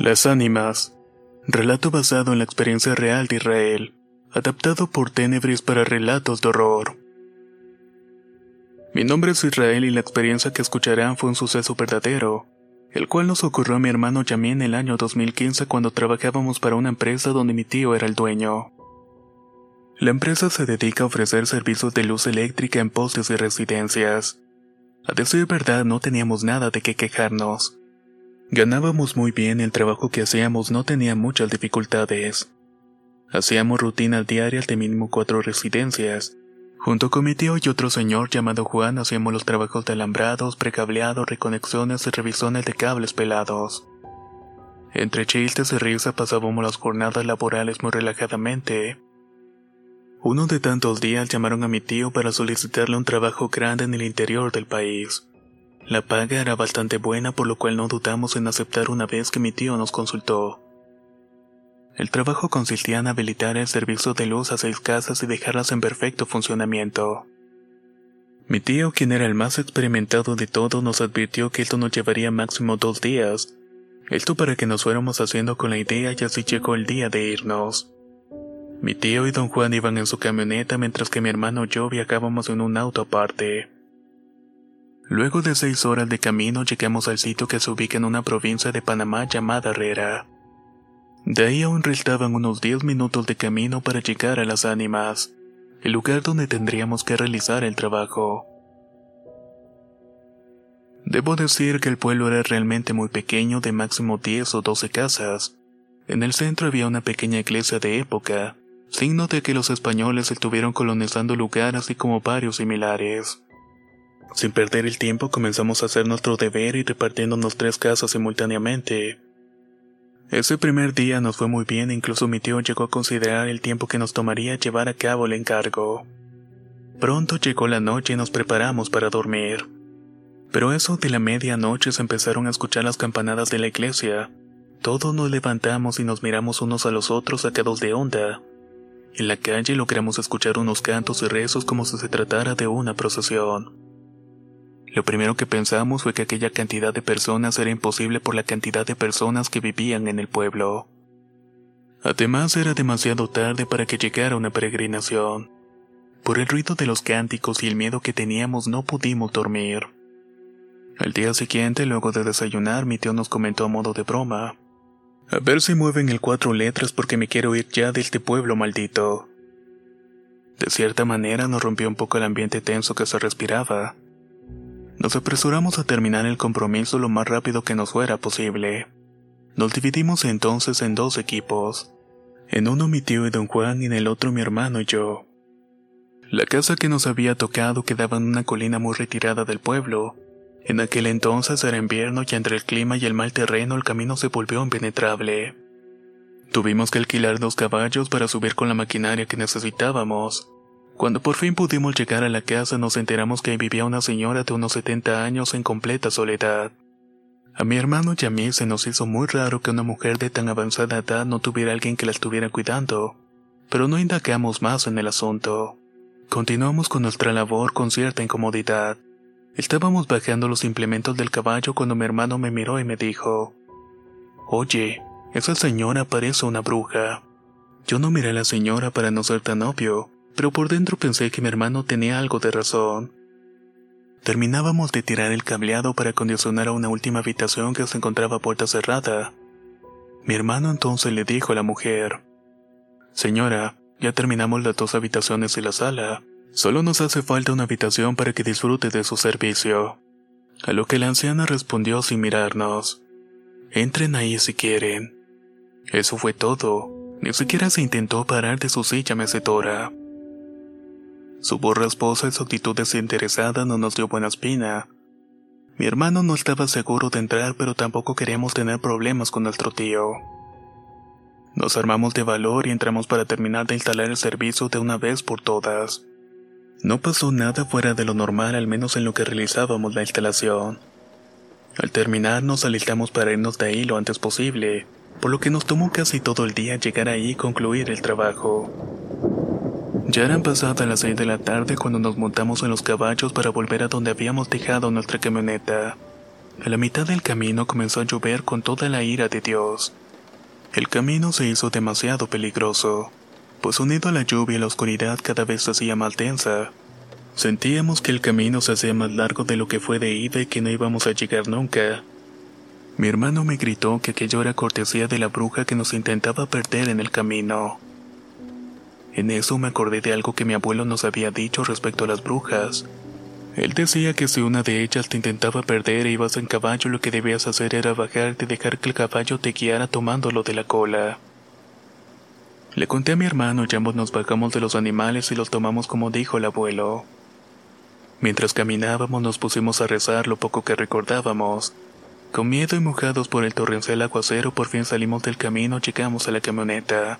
Las ánimas. Relato basado en la experiencia real de Israel, adaptado por Tenebris para relatos de horror. Mi nombre es Israel y la experiencia que escucharán fue un suceso verdadero, el cual nos ocurrió a mi hermano Yamí en el año 2015 cuando trabajábamos para una empresa donde mi tío era el dueño. La empresa se dedica a ofrecer servicios de luz eléctrica en postes y residencias. A decir verdad no teníamos nada de qué quejarnos. Ganábamos muy bien, el trabajo que hacíamos no tenía muchas dificultades. Hacíamos rutinas diarias de mínimo cuatro residencias. Junto con mi tío y otro señor llamado Juan hacíamos los trabajos de alambrados, precableados, reconexiones y revisiones de cables pelados. Entre chistes y risas pasábamos las jornadas laborales muy relajadamente. Uno de tantos días llamaron a mi tío para solicitarle un trabajo grande en el interior del país. La paga era bastante buena por lo cual no dudamos en aceptar una vez que mi tío nos consultó. El trabajo consistía en habilitar el servicio de luz a seis casas y dejarlas en perfecto funcionamiento. Mi tío, quien era el más experimentado de todos, nos advirtió que esto nos llevaría máximo dos días. Esto para que nos fuéramos haciendo con la idea y así llegó el día de irnos. Mi tío y don Juan iban en su camioneta mientras que mi hermano y yo viajábamos en un auto aparte. Luego de seis horas de camino llegamos al sitio que se ubica en una provincia de Panamá llamada Herrera. De ahí aún restaban unos diez minutos de camino para llegar a las ánimas, el lugar donde tendríamos que realizar el trabajo. Debo decir que el pueblo era realmente muy pequeño de máximo 10 o 12 casas. En el centro había una pequeña iglesia de época, signo de que los españoles estuvieron colonizando el lugar así como varios similares. Sin perder el tiempo comenzamos a hacer nuestro deber y repartiéndonos tres casas simultáneamente. Ese primer día nos fue muy bien, incluso mi tío llegó a considerar el tiempo que nos tomaría llevar a cabo el encargo. Pronto llegó la noche y nos preparamos para dormir. Pero eso de la medianoche se empezaron a escuchar las campanadas de la iglesia. Todos nos levantamos y nos miramos unos a los otros sacados de onda. En la calle logramos escuchar unos cantos y rezos como si se tratara de una procesión. Lo primero que pensamos fue que aquella cantidad de personas era imposible por la cantidad de personas que vivían en el pueblo. Además era demasiado tarde para que llegara una peregrinación. Por el ruido de los cánticos y el miedo que teníamos no pudimos dormir. Al día siguiente, luego de desayunar, mi tío nos comentó a modo de broma. A ver si mueven el cuatro letras porque me quiero ir ya de este pueblo maldito. De cierta manera nos rompió un poco el ambiente tenso que se respiraba. Nos apresuramos a terminar el compromiso lo más rápido que nos fuera posible. Nos dividimos entonces en dos equipos. En uno mi tío y don Juan y en el otro mi hermano y yo. La casa que nos había tocado quedaba en una colina muy retirada del pueblo. En aquel entonces era invierno y entre el clima y el mal terreno el camino se volvió impenetrable. Tuvimos que alquilar dos caballos para subir con la maquinaria que necesitábamos. Cuando por fin pudimos llegar a la casa nos enteramos que vivía una señora de unos 70 años en completa soledad. A mi hermano y a mí se nos hizo muy raro que una mujer de tan avanzada edad no tuviera alguien que la estuviera cuidando, pero no indagamos más en el asunto. Continuamos con nuestra labor con cierta incomodidad. Estábamos bajando los implementos del caballo cuando mi hermano me miró y me dijo, Oye, esa señora parece una bruja. Yo no miré a la señora para no ser tan obvio, pero por dentro pensé que mi hermano tenía algo de razón. Terminábamos de tirar el cableado para acondicionar a una última habitación que se encontraba a puerta cerrada. Mi hermano entonces le dijo a la mujer, Señora, Ya terminamos las dos habitaciones y la sala. Solo nos hace falta una habitación para que disfrute de su servicio. A lo que la anciana respondió sin mirarnos. Entren ahí si quieren. Eso fue todo. Ni siquiera se intentó parar de su silla mecedora. Su voz rasposa y su actitud desinteresada no nos dio buena espina. Mi hermano no estaba seguro de entrar, pero tampoco queríamos tener problemas con nuestro tío. Nos armamos de valor y entramos para terminar de instalar el servicio de una vez por todas. No pasó nada fuera de lo normal, al menos en lo que realizábamos la instalación. Al terminar nos alistamos para irnos de ahí lo antes posible, por lo que nos tomó casi todo el día llegar ahí y concluir el trabajo. Ya eran pasadas las seis de la tarde cuando nos montamos en los caballos para volver a donde habíamos dejado nuestra camioneta. A la mitad del camino comenzó a llover con toda la ira de Dios. El camino se hizo demasiado peligroso, pues unido a la lluvia y la oscuridad cada vez se hacía más densa. Sentíamos que el camino se hacía más largo de lo que fue de ida y que no íbamos a llegar nunca. Mi hermano me gritó que aquello era cortesía de la bruja que nos intentaba perder en el camino. En eso me acordé de algo que mi abuelo nos había dicho respecto a las brujas. Él decía que si una de ellas te intentaba perder e ibas en caballo, lo que debías hacer era bajarte y dejar que el caballo te guiara tomándolo de la cola. Le conté a mi hermano y ambos nos bajamos de los animales y los tomamos como dijo el abuelo. Mientras caminábamos nos pusimos a rezar lo poco que recordábamos. Con miedo y mojados por el torrencial aguacero por fin salimos del camino y llegamos a la camioneta.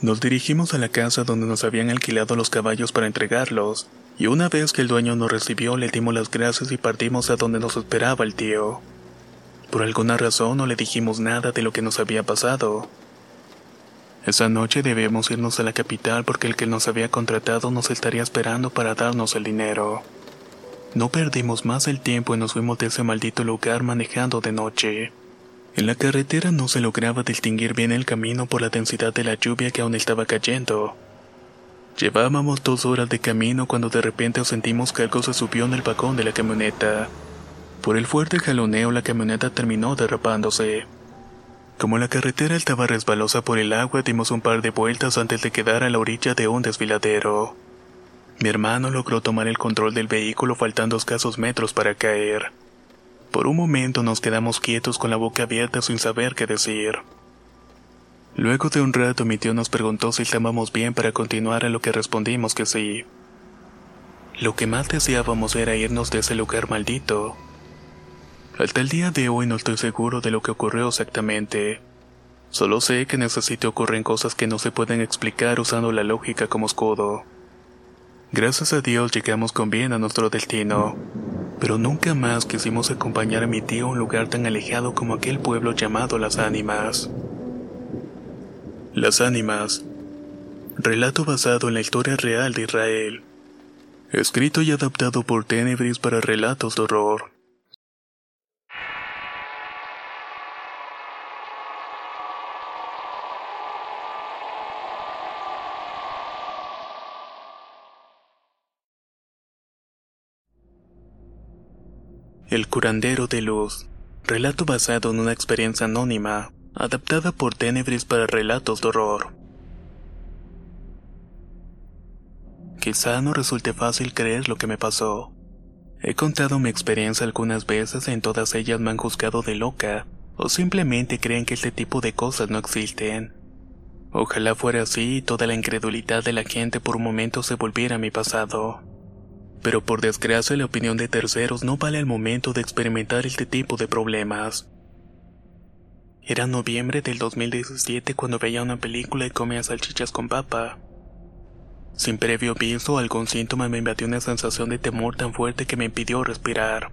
Nos dirigimos a la casa donde nos habían alquilado los caballos para entregarlos, y una vez que el dueño nos recibió le dimos las gracias y partimos a donde nos esperaba el tío. Por alguna razón no le dijimos nada de lo que nos había pasado. Esa noche debíamos irnos a la capital porque el que nos había contratado nos estaría esperando para darnos el dinero. No perdimos más el tiempo y nos fuimos de ese maldito lugar manejando de noche. En la carretera no se lograba distinguir bien el camino por la densidad de la lluvia que aún estaba cayendo. Llevábamos dos horas de camino cuando de repente sentimos que algo se subió en el vagón de la camioneta. Por el fuerte jaloneo la camioneta terminó derrapándose. Como la carretera estaba resbalosa por el agua, dimos un par de vueltas antes de quedar a la orilla de un desfiladero. Mi hermano logró tomar el control del vehículo faltando escasos metros para caer. Por un momento nos quedamos quietos con la boca abierta sin saber qué decir. Luego de un rato mi tío nos preguntó si estábamos bien para continuar a lo que respondimos que sí. Lo que más deseábamos era irnos de ese lugar maldito. Hasta el día de hoy no estoy seguro de lo que ocurrió exactamente. Solo sé que en ese sitio ocurren cosas que no se pueden explicar usando la lógica como escudo. Gracias a Dios llegamos con bien a nuestro destino, pero nunca más quisimos acompañar a mi tío a un lugar tan alejado como aquel pueblo llamado Las Ánimas. Las Ánimas. Relato basado en la historia real de Israel. Escrito y adaptado por Tenebris para relatos de horror. El curandero de luz. Relato basado en una experiencia anónima adaptada por Tenebris para relatos de horror. Quizá no resulte fácil creer lo que me pasó. He contado mi experiencia algunas veces y en todas ellas me han juzgado de loca, o simplemente creen que este tipo de cosas no existen. Ojalá fuera así y toda la incredulidad de la gente por un momento se volviera a mi pasado. Pero por desgracia la opinión de terceros no vale el momento de experimentar este tipo de problemas. Era noviembre del 2017 cuando veía una película y comía salchichas con papa. Sin previo aviso, algún síntoma me invadió una sensación de temor tan fuerte que me impidió respirar.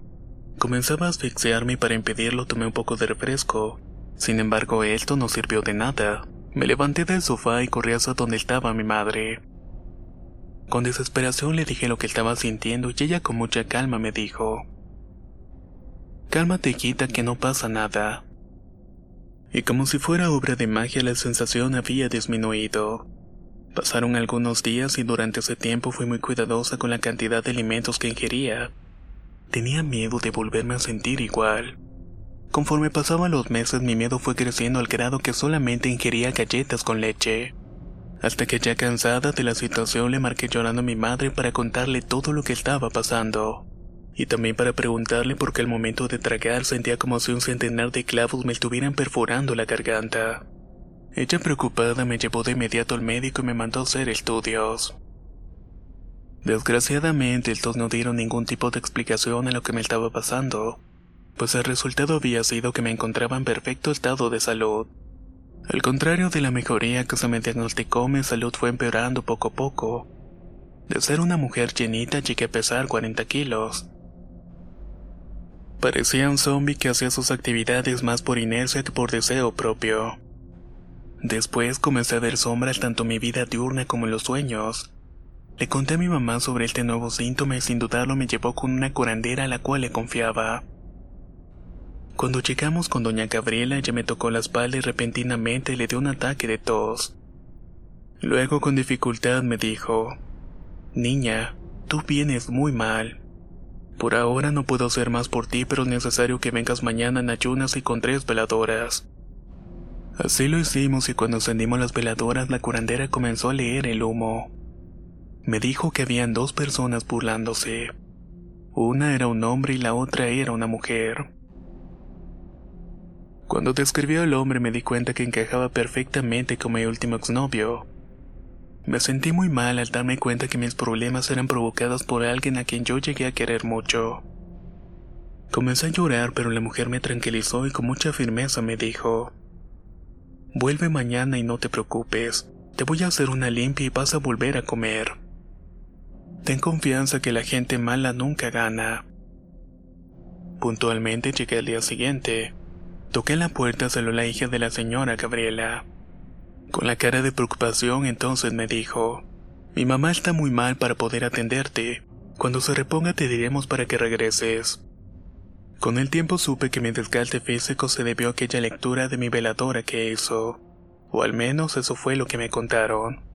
Comenzaba a asfixiarme y para impedirlo tomé un poco de refresco. Sin embargo, esto no sirvió de nada. Me levanté del sofá y corrí hacia donde estaba mi madre. Con desesperación le dije lo que estaba sintiendo y ella con mucha calma me dijo, Cálmate, quita que no pasa nada y como si fuera obra de magia la sensación había disminuido. Pasaron algunos días y durante ese tiempo fui muy cuidadosa con la cantidad de alimentos que ingería. Tenía miedo de volverme a sentir igual. Conforme pasaban los meses mi miedo fue creciendo al grado que solamente ingería galletas con leche. Hasta que ya cansada de la situación le marqué llorando a mi madre para contarle todo lo que estaba pasando. Y también para preguntarle por qué al momento de tragar sentía como si un centenar de clavos me estuvieran perforando la garganta. Ella preocupada me llevó de inmediato al médico y me mandó a hacer estudios. Desgraciadamente estos no dieron ningún tipo de explicación a lo que me estaba pasando, pues el resultado había sido que me encontraba en perfecto estado de salud. Al contrario de la mejoría que se me diagnosticó, mi salud fue empeorando poco a poco. De ser una mujer llenita llegué a pesar 40 kilos. Parecía un zombie que hacía sus actividades más por inercia que por deseo propio. Después comencé a ver sombras tanto en mi vida diurna como en los sueños. Le conté a mi mamá sobre este nuevo síntoma y sin dudarlo me llevó con una curandera a la cual le confiaba. Cuando llegamos con doña Gabriela ella me tocó la espalda y repentinamente le dio un ataque de tos. Luego con dificultad me dijo, Niña, tú vienes muy mal. Por ahora no puedo hacer más por ti, pero es necesario que vengas mañana en ayunas y con tres veladoras. Así lo hicimos y cuando encendimos las veladoras la curandera comenzó a leer el humo. Me dijo que habían dos personas burlándose. Una era un hombre y la otra era una mujer. Cuando describió al hombre me di cuenta que encajaba perfectamente con mi último exnovio. Me sentí muy mal al darme cuenta que mis problemas eran provocados por alguien a quien yo llegué a querer mucho. Comencé a llorar, pero la mujer me tranquilizó y con mucha firmeza me dijo, Vuelve mañana y no te preocupes, te voy a hacer una limpia y vas a volver a comer. Ten confianza que la gente mala nunca gana. Puntualmente llegué al día siguiente. Toqué la puerta, salió la hija de la señora Gabriela. Con la cara de preocupación entonces me dijo, mi mamá está muy mal para poder atenderte. Cuando se reponga te diremos para que regreses. Con el tiempo supe que mi desgaste físico se debió a aquella lectura de mi veladora que hizo, o al menos eso fue lo que me contaron.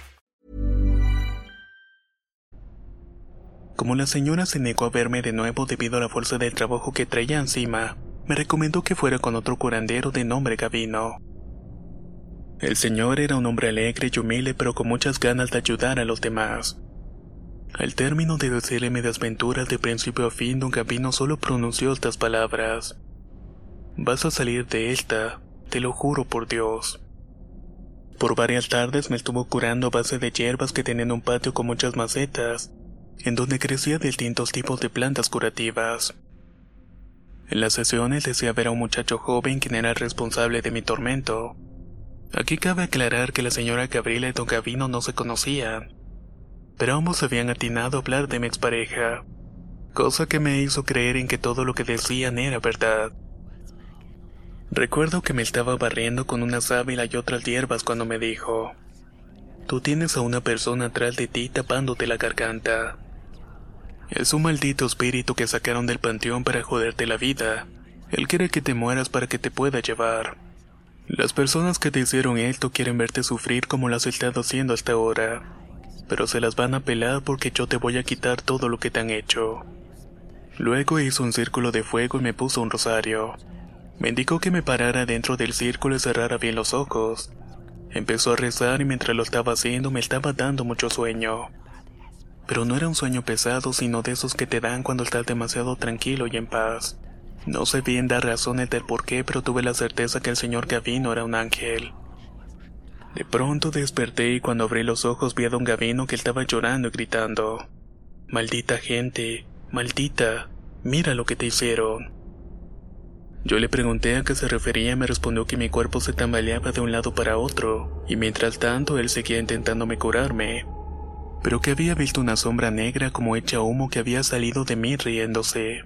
Como la señora se negó a verme de nuevo debido a la fuerza del trabajo que traía encima, me recomendó que fuera con otro curandero de nombre Gavino. El señor era un hombre alegre y humilde pero con muchas ganas de ayudar a los demás. Al término de decirle mi desventuras de principio a fin, don Gavino solo pronunció estas palabras. Vas a salir de esta, te lo juro por Dios. Por varias tardes me estuvo curando a base de hierbas que tenían un patio con muchas macetas, en donde crecía distintos tipos de plantas curativas. En las sesiones decía ver a un muchacho joven quien era el responsable de mi tormento. Aquí cabe aclarar que la señora Gabriela y don Gavino no se conocían, pero ambos habían atinado a hablar de mi expareja, cosa que me hizo creer en que todo lo que decían era verdad. Recuerdo que me estaba barriendo con una sábila y otras hierbas cuando me dijo, Tú tienes a una persona atrás de ti tapándote la garganta. Es un maldito espíritu que sacaron del panteón para joderte la vida. Él quiere que te mueras para que te pueda llevar. Las personas que te hicieron esto quieren verte sufrir como lo has estado haciendo hasta ahora, pero se las van a pelar porque yo te voy a quitar todo lo que te han hecho. Luego hizo un círculo de fuego y me puso un rosario. Me indicó que me parara dentro del círculo y cerrara bien los ojos. Empezó a rezar y mientras lo estaba haciendo me estaba dando mucho sueño. Pero no era un sueño pesado, sino de esos que te dan cuando estás demasiado tranquilo y en paz. No sé bien dar razones del por qué, pero tuve la certeza que el señor Gavino era un ángel. De pronto desperté y cuando abrí los ojos vi a don Gavino que estaba llorando y gritando. Maldita gente, maldita, mira lo que te hicieron. Yo le pregunté a qué se refería y me respondió que mi cuerpo se tambaleaba de un lado para otro, y mientras tanto él seguía intentándome curarme, pero que había visto una sombra negra como hecha humo que había salido de mí riéndose.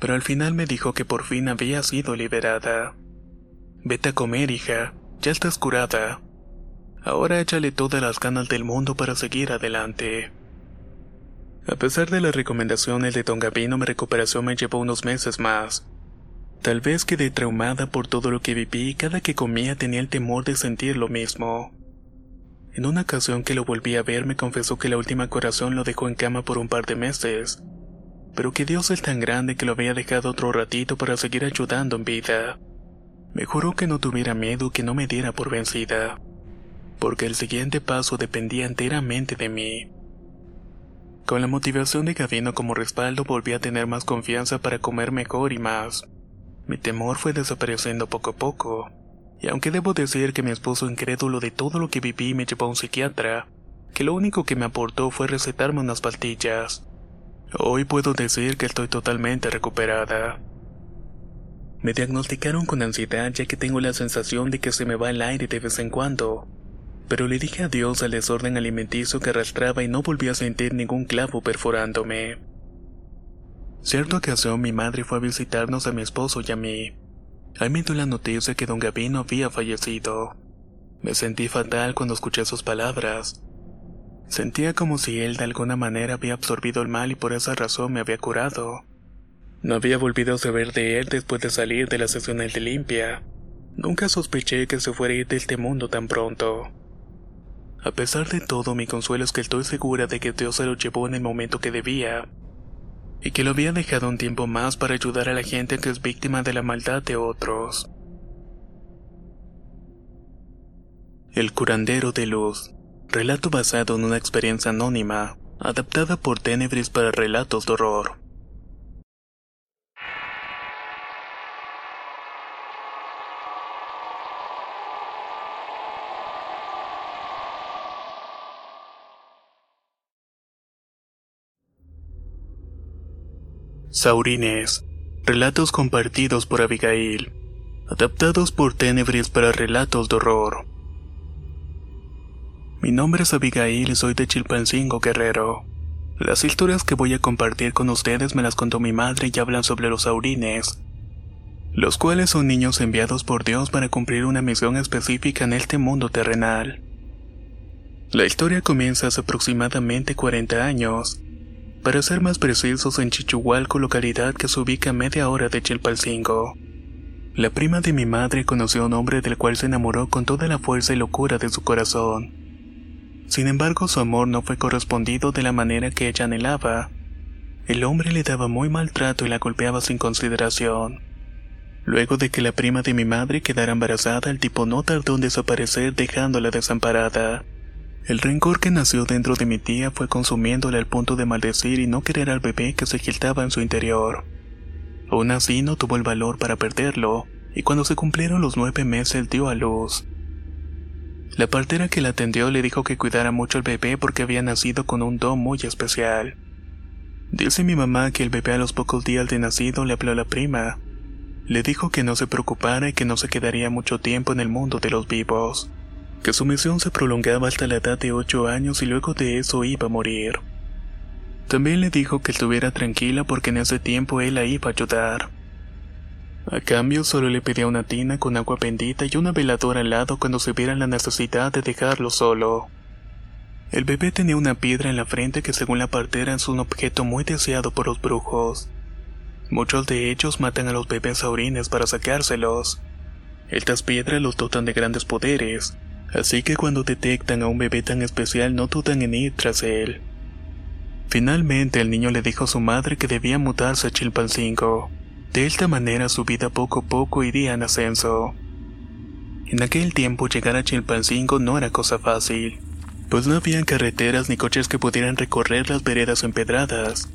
Pero al final me dijo que por fin había sido liberada. Vete a comer, hija, ya estás curada. Ahora échale todas las ganas del mundo para seguir adelante. A pesar de las recomendaciones de Don Gavino, mi recuperación me llevó unos meses más. Tal vez quedé traumada por todo lo que viví y cada que comía tenía el temor de sentir lo mismo. En una ocasión que lo volví a ver me confesó que la última corazón lo dejó en cama por un par de meses, pero que Dios es tan grande que lo había dejado otro ratito para seguir ayudando en vida. Me juró que no tuviera miedo, que no me diera por vencida, porque el siguiente paso dependía enteramente de mí. Con la motivación de Gavino como respaldo volví a tener más confianza para comer mejor y más. Mi temor fue desapareciendo poco a poco, y aunque debo decir que mi esposo incrédulo de todo lo que viví me llevó a un psiquiatra, que lo único que me aportó fue recetarme unas pastillas. Hoy puedo decir que estoy totalmente recuperada. Me diagnosticaron con ansiedad ya que tengo la sensación de que se me va el aire de vez en cuando, pero le dije adiós al desorden alimenticio que arrastraba y no volví a sentir ningún clavo perforándome. Cierta ocasión mi madre fue a visitarnos a mi esposo y a mí. Ahí me dio la noticia que don Gavino había fallecido. Me sentí fatal cuando escuché sus palabras. Sentía como si él de alguna manera había absorbido el mal y por esa razón me había curado. No había volvido a saber de él después de salir de la sesión de limpia. Nunca sospeché que se fuera a ir de este mundo tan pronto. A pesar de todo, mi consuelo es que estoy segura de que Dios se lo llevó en el momento que debía, y que lo había dejado un tiempo más para ayudar a la gente que es víctima de la maldad de otros. El curandero de luz. Relato basado en una experiencia anónima, adaptada por Tenebris para relatos de horror. Saurines. Relatos compartidos por Abigail. Adaptados por Tenebris para relatos de horror. Mi nombre es Abigail y soy de Chilpancingo, Guerrero. Las historias que voy a compartir con ustedes me las contó mi madre y hablan sobre los saurines, los cuales son niños enviados por Dios para cumplir una misión específica en este mundo terrenal. La historia comienza hace aproximadamente 40 años, para ser más precisos en Chichuhualco, localidad que se ubica a media hora de Chilpancingo. La prima de mi madre conoció a un hombre del cual se enamoró con toda la fuerza y locura de su corazón. Sin embargo, su amor no fue correspondido de la manera que ella anhelaba. El hombre le daba muy mal trato y la golpeaba sin consideración. Luego de que la prima de mi madre quedara embarazada, el tipo no tardó en desaparecer dejándola desamparada. El rencor que nació dentro de mi tía fue consumiéndola al punto de maldecir y no querer al bebé que se agitaba en su interior. Aún así no tuvo el valor para perderlo, y cuando se cumplieron los nueve meses dio a luz. La partera que la atendió le dijo que cuidara mucho al bebé porque había nacido con un don muy especial. Dice mi mamá que el bebé a los pocos días de nacido le habló a la prima. Le dijo que no se preocupara y que no se quedaría mucho tiempo en el mundo de los vivos que su misión se prolongaba hasta la edad de 8 años y luego de eso iba a morir. También le dijo que estuviera tranquila porque en ese tiempo él la iba a ayudar. A cambio solo le pedía una tina con agua bendita y una veladora al lado cuando se viera la necesidad de dejarlo solo. El bebé tenía una piedra en la frente que según la partera es un objeto muy deseado por los brujos. Muchos de ellos matan a los bebés saurines para sacárselos Estas piedras los dotan de grandes poderes, así que cuando detectan a un bebé tan especial no dudan en ir tras él. Finalmente el niño le dijo a su madre que debía mudarse a Chilpancingo. De esta manera su vida poco a poco iría en ascenso. En aquel tiempo llegar a Chilpancingo no era cosa fácil, pues no habían carreteras ni coches que pudieran recorrer las veredas empedradas.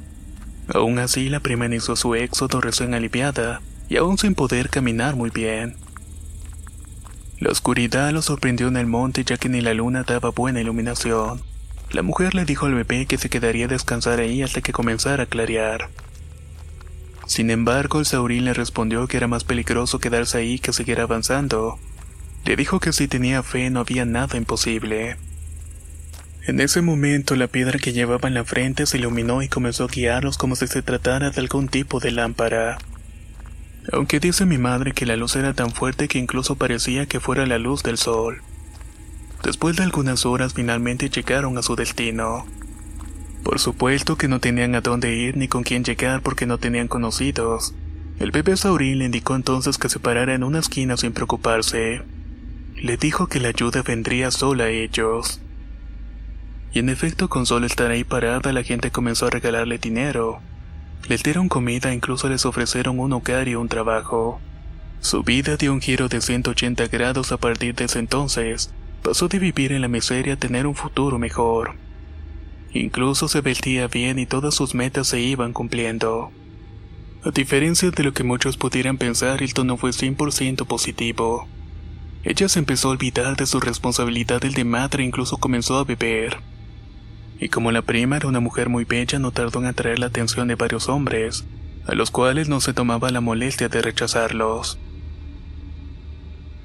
Aún así, la prima inició su éxodo recién aliviada y aún sin poder caminar muy bien. La oscuridad lo sorprendió en el monte ya que ni la luna daba buena iluminación. La mujer le dijo al bebé que se quedaría a descansar ahí hasta que comenzara a clarear. Sin embargo, el saurín le respondió que era más peligroso quedarse ahí que seguir avanzando. Le dijo que si tenía fe no había nada imposible. En ese momento la piedra que llevaba en la frente se iluminó y comenzó a guiarlos como si se tratara de algún tipo de lámpara. Aunque dice mi madre que la luz era tan fuerte que incluso parecía que fuera la luz del sol. Después de algunas horas finalmente llegaron a su destino. Por supuesto que no tenían a dónde ir ni con quién llegar porque no tenían conocidos. El bebé Saurín le indicó entonces que se parara en una esquina sin preocuparse. Le dijo que la ayuda vendría sola a ellos. Y en efecto, con solo estar ahí parada, la gente comenzó a regalarle dinero. Les dieron comida e incluso les ofrecieron un hogar y un trabajo. Su vida dio un giro de 180 grados a partir de ese entonces. Pasó de vivir en la miseria a tener un futuro mejor. Incluso se vestía bien y todas sus metas se iban cumpliendo. A diferencia de lo que muchos pudieran pensar, el tono fue 100% positivo. Ella se empezó a olvidar de su responsabilidad de madre e incluso comenzó a beber y como la prima era una mujer muy bella no tardó en atraer la atención de varios hombres, a los cuales no se tomaba la molestia de rechazarlos.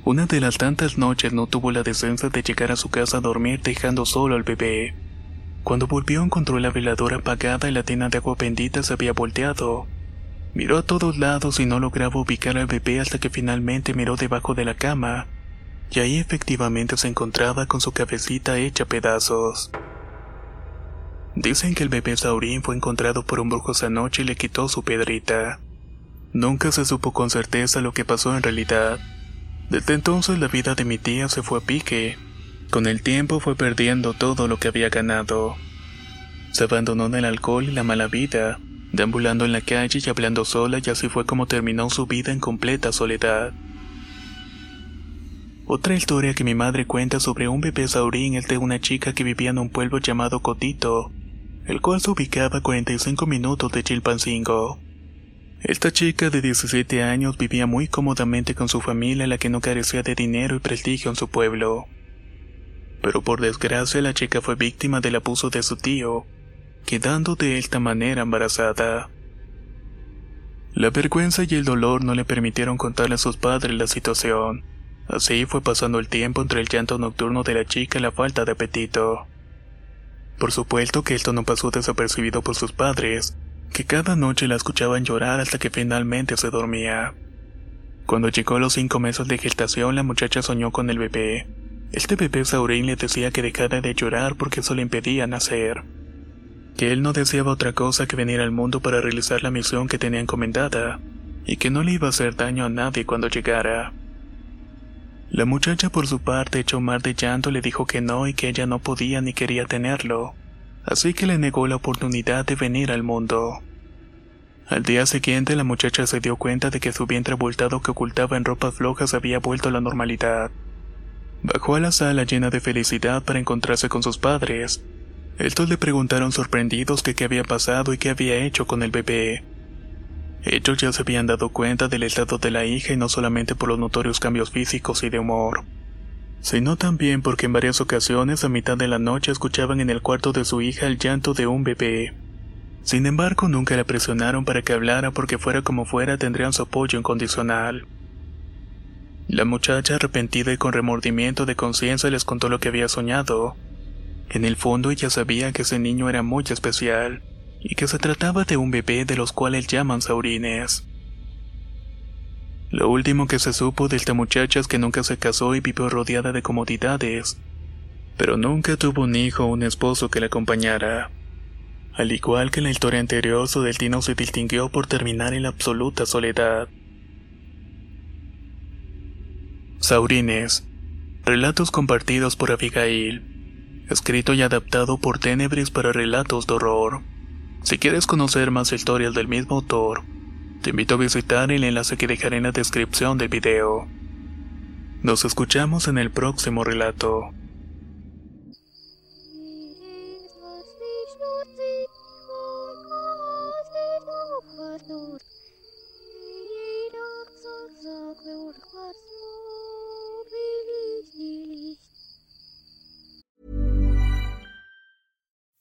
Una de las tantas noches no tuvo la decencia de llegar a su casa a dormir dejando solo al bebé. Cuando volvió encontró la veladora apagada y la tina de agua bendita se había volteado. Miró a todos lados y no lograba ubicar al bebé hasta que finalmente miró debajo de la cama, y ahí efectivamente se encontraba con su cabecita hecha pedazos. Dicen que el bebé Saurín fue encontrado por un brujo esa noche y le quitó su piedrita. Nunca se supo con certeza lo que pasó en realidad. Desde entonces la vida de mi tía se fue a pique. Con el tiempo fue perdiendo todo lo que había ganado. Se abandonó en el alcohol y la mala vida, deambulando en la calle y hablando sola y así fue como terminó su vida en completa soledad. Otra historia que mi madre cuenta sobre un bebé saurín es de una chica que vivía en un pueblo llamado Cotito, el cual se ubicaba a 45 minutos de Chilpancingo. Esta chica de 17 años vivía muy cómodamente con su familia, la que no carecía de dinero y prestigio en su pueblo. Pero por desgracia la chica fue víctima del abuso de su tío, quedando de esta manera embarazada. La vergüenza y el dolor no le permitieron contarle a sus padres la situación. Así fue pasando el tiempo entre el llanto nocturno de la chica y la falta de apetito. Por supuesto que esto no pasó desapercibido por sus padres, que cada noche la escuchaban llorar hasta que finalmente se dormía. Cuando llegó los cinco meses de gestación, la muchacha soñó con el bebé. Este bebé Saurín le decía que dejara de llorar porque eso le impedía nacer. Que él no deseaba otra cosa que venir al mundo para realizar la misión que tenía encomendada, y que no le iba a hacer daño a nadie cuando llegara. La muchacha por su parte echó mar de llanto le dijo que no y que ella no podía ni quería tenerlo, así que le negó la oportunidad de venir al mundo. Al día siguiente la muchacha se dio cuenta de que su vientre abultado que ocultaba en ropas flojas había vuelto a la normalidad. Bajó a la sala llena de felicidad para encontrarse con sus padres. Estos le preguntaron sorprendidos que qué había pasado y qué había hecho con el bebé. Ellos ya se habían dado cuenta del estado de la hija y no solamente por los notorios cambios físicos y de humor, sino también porque en varias ocasiones a mitad de la noche escuchaban en el cuarto de su hija el llanto de un bebé. Sin embargo, nunca la presionaron para que hablara porque fuera como fuera tendrían su apoyo incondicional. La muchacha arrepentida y con remordimiento de conciencia les contó lo que había soñado. En el fondo ella sabía que ese niño era muy especial y que se trataba de un bebé de los cuales llaman saurines. Lo último que se supo de esta muchacha es que nunca se casó y vivió rodeada de comodidades, pero nunca tuvo un hijo o un esposo que la acompañara. Al igual que en la historia anterior, su destino se distinguió por terminar en la absoluta soledad. Saurines. Relatos compartidos por Abigail. Escrito y adaptado por Tenebris para relatos de horror. Si quieres conocer más historias del mismo autor, te invito a visitar el enlace que dejaré en la descripción del video. Nos escuchamos en el próximo relato.